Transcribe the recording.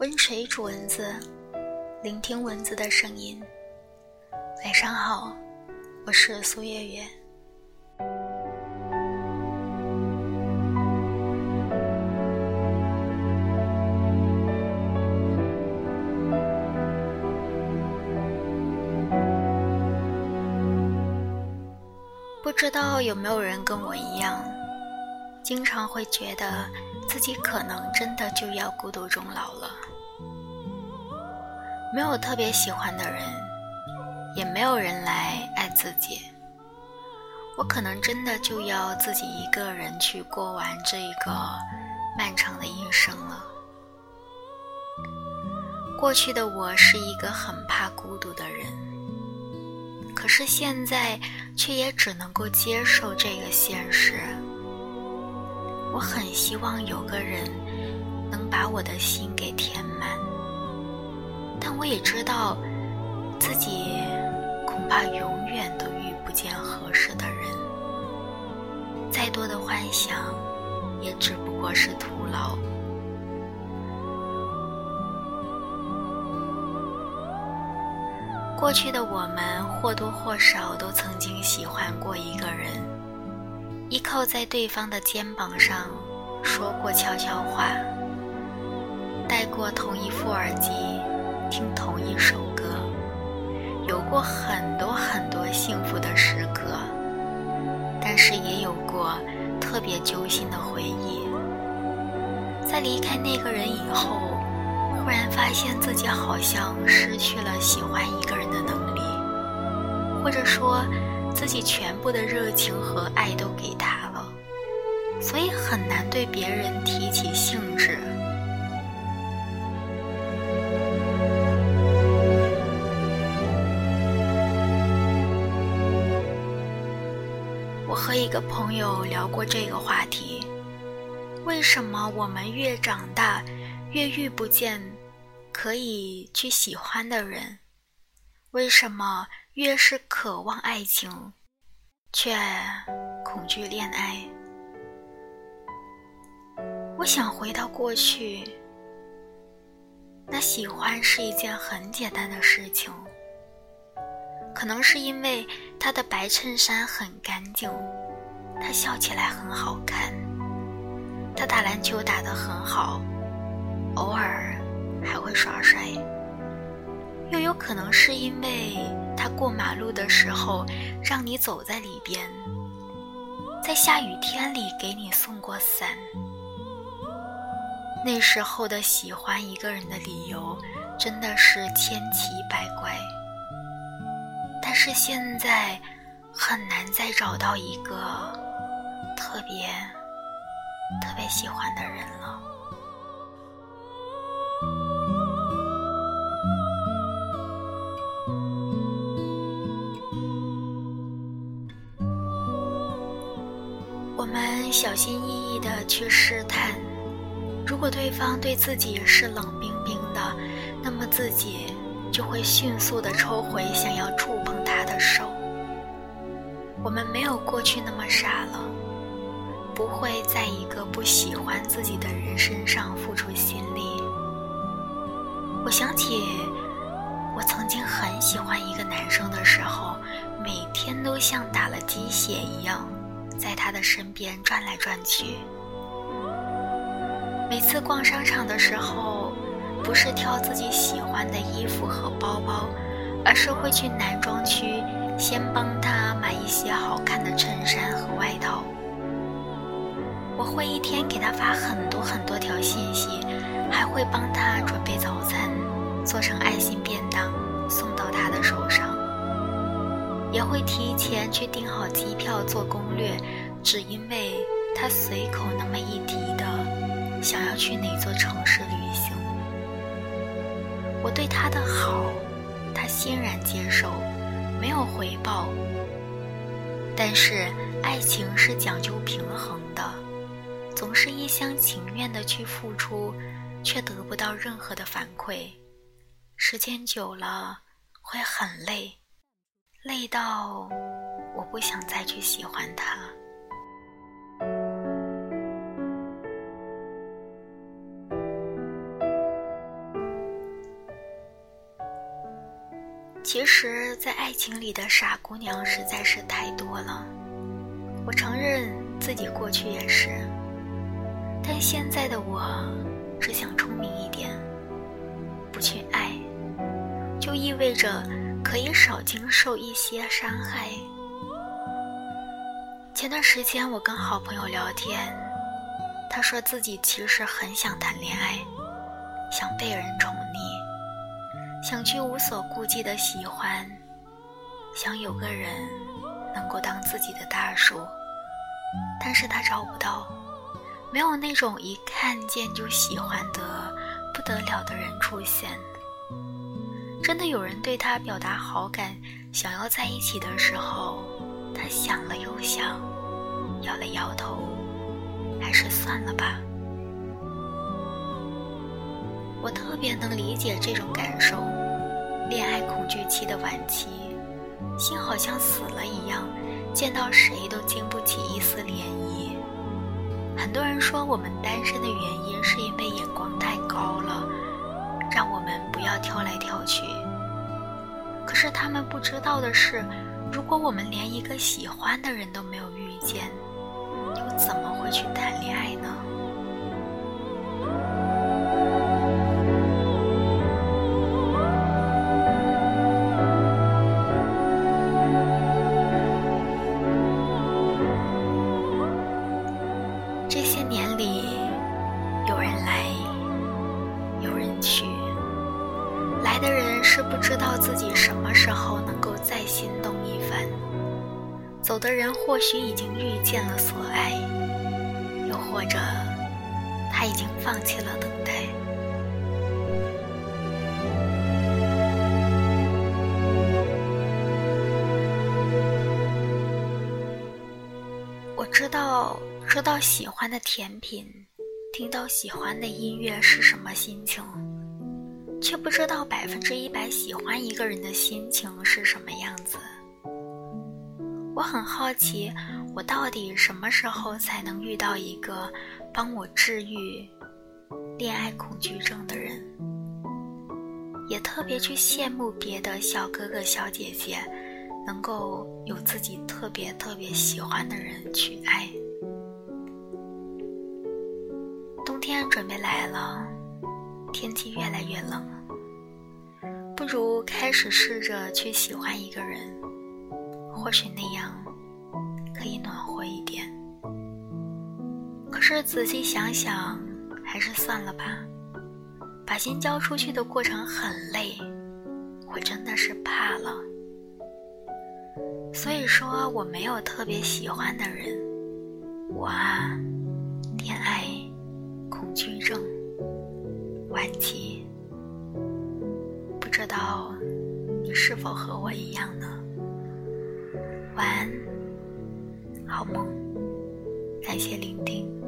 温水煮蚊子，聆听蚊子的声音。晚上好，我是苏月月。不知道有没有人跟我一样，经常会觉得自己可能真的就要孤独终老了。没有特别喜欢的人，也没有人来爱自己，我可能真的就要自己一个人去过完这一个漫长的一生了。过去的我是一个很怕孤独的人，可是现在却也只能够接受这个现实。我很希望有个人能把我的心给填。我也知道，自己恐怕永远都遇不见合适的人。再多的幻想，也只不过是徒劳。过去的我们或多或少都曾经喜欢过一个人，依靠在对方的肩膀上，说过悄悄话，戴过同一副耳机。听同一首歌，有过很多很多幸福的时刻，但是也有过特别揪心的回忆。在离开那个人以后，忽然发现自己好像失去了喜欢一个人的能力，或者说，自己全部的热情和爱都给他了，所以很难对别人提起兴致。一个朋友聊过这个话题：为什么我们越长大，越遇不见可以去喜欢的人？为什么越是渴望爱情，却恐惧恋爱？我想回到过去，那喜欢是一件很简单的事情。可能是因为他的白衬衫很干净，他笑起来很好看，他打篮球打得很好，偶尔还会耍帅。又有可能是因为他过马路的时候让你走在里边，在下雨天里给你送过伞。那时候的喜欢一个人的理由真的是千奇百怪。但是现在很难再找到一个特别特别喜欢的人了。我们小心翼翼的去试探，如果对方对自己是冷冰冰的，那么自己。就会迅速的抽回想要触碰他的手。我们没有过去那么傻了，不会在一个不喜欢自己的人身上付出心力。我想起我曾经很喜欢一个男生的时候，每天都像打了鸡血一样，在他的身边转来转去。每次逛商场的时候。不是挑自己喜欢的衣服和包包，而是会去男装区先帮他买一些好看的衬衫和外套。我会一天给他发很多很多条信息，还会帮他准备早餐，做成爱心便当送到他的手上，也会提前去订好机票做攻略，只因为他随口那么一提的想要去哪座城市旅行。我对他的好，他欣然接受，没有回报。但是爱情是讲究平衡的，总是一厢情愿的去付出却得不到任何的反馈。时间久了会很累累到我不想再去喜欢他。其实在爱情里的傻姑娘实在是太多了我承认自己过去也是但现在的我只想聪明一点，不去爱，就意味着可以少经受一些伤害。前段时间我跟好朋友聊天，他说自己其实很想谈恋爱，想被人宠溺，想去无所顾忌的喜欢，想有个人能够当自己的大树。但是他找不到，没有那种一看见就喜欢的不得了的人出现。真的有人对他表达好感，想要在一起的时候，他想了又想，摇了摇头，还是算了吧。我特别能理解这种感受，恋爱恐惧期的晚期，心好像死了一样。见到谁都经不起一丝涟漪。很多人说我们单身的原因是因为眼光太高了，让我们不要挑来挑去。可是他们不知道的是，如果我们连一个喜欢的人都没有遇见，又怎么会去谈恋爱呢？人或许已经遇见了所爱，又或者他已经放弃了等待。我知道收到喜欢的甜品，听到喜欢的音乐是什么心情，却不知道百分之一百喜欢一个人的心情是什么样子。我很好奇，我到底什么时候才能遇到一个帮我治愈恋爱恐惧症的人？也特别去羡慕别的小哥哥小姐姐，能够有自己特别特别喜欢的人去爱。冬天准备来了，天气越来越冷，不如开始试着去喜欢一个人。或许那样可以暖和一点，可是仔细想想，还是算了吧。把心交出去的过程很累，我真的是怕了。所以说，我没有特别喜欢的人。我啊，恋爱恐惧症晚期，不知道你是否和我一样呢？晚安，好梦，感谢聆听。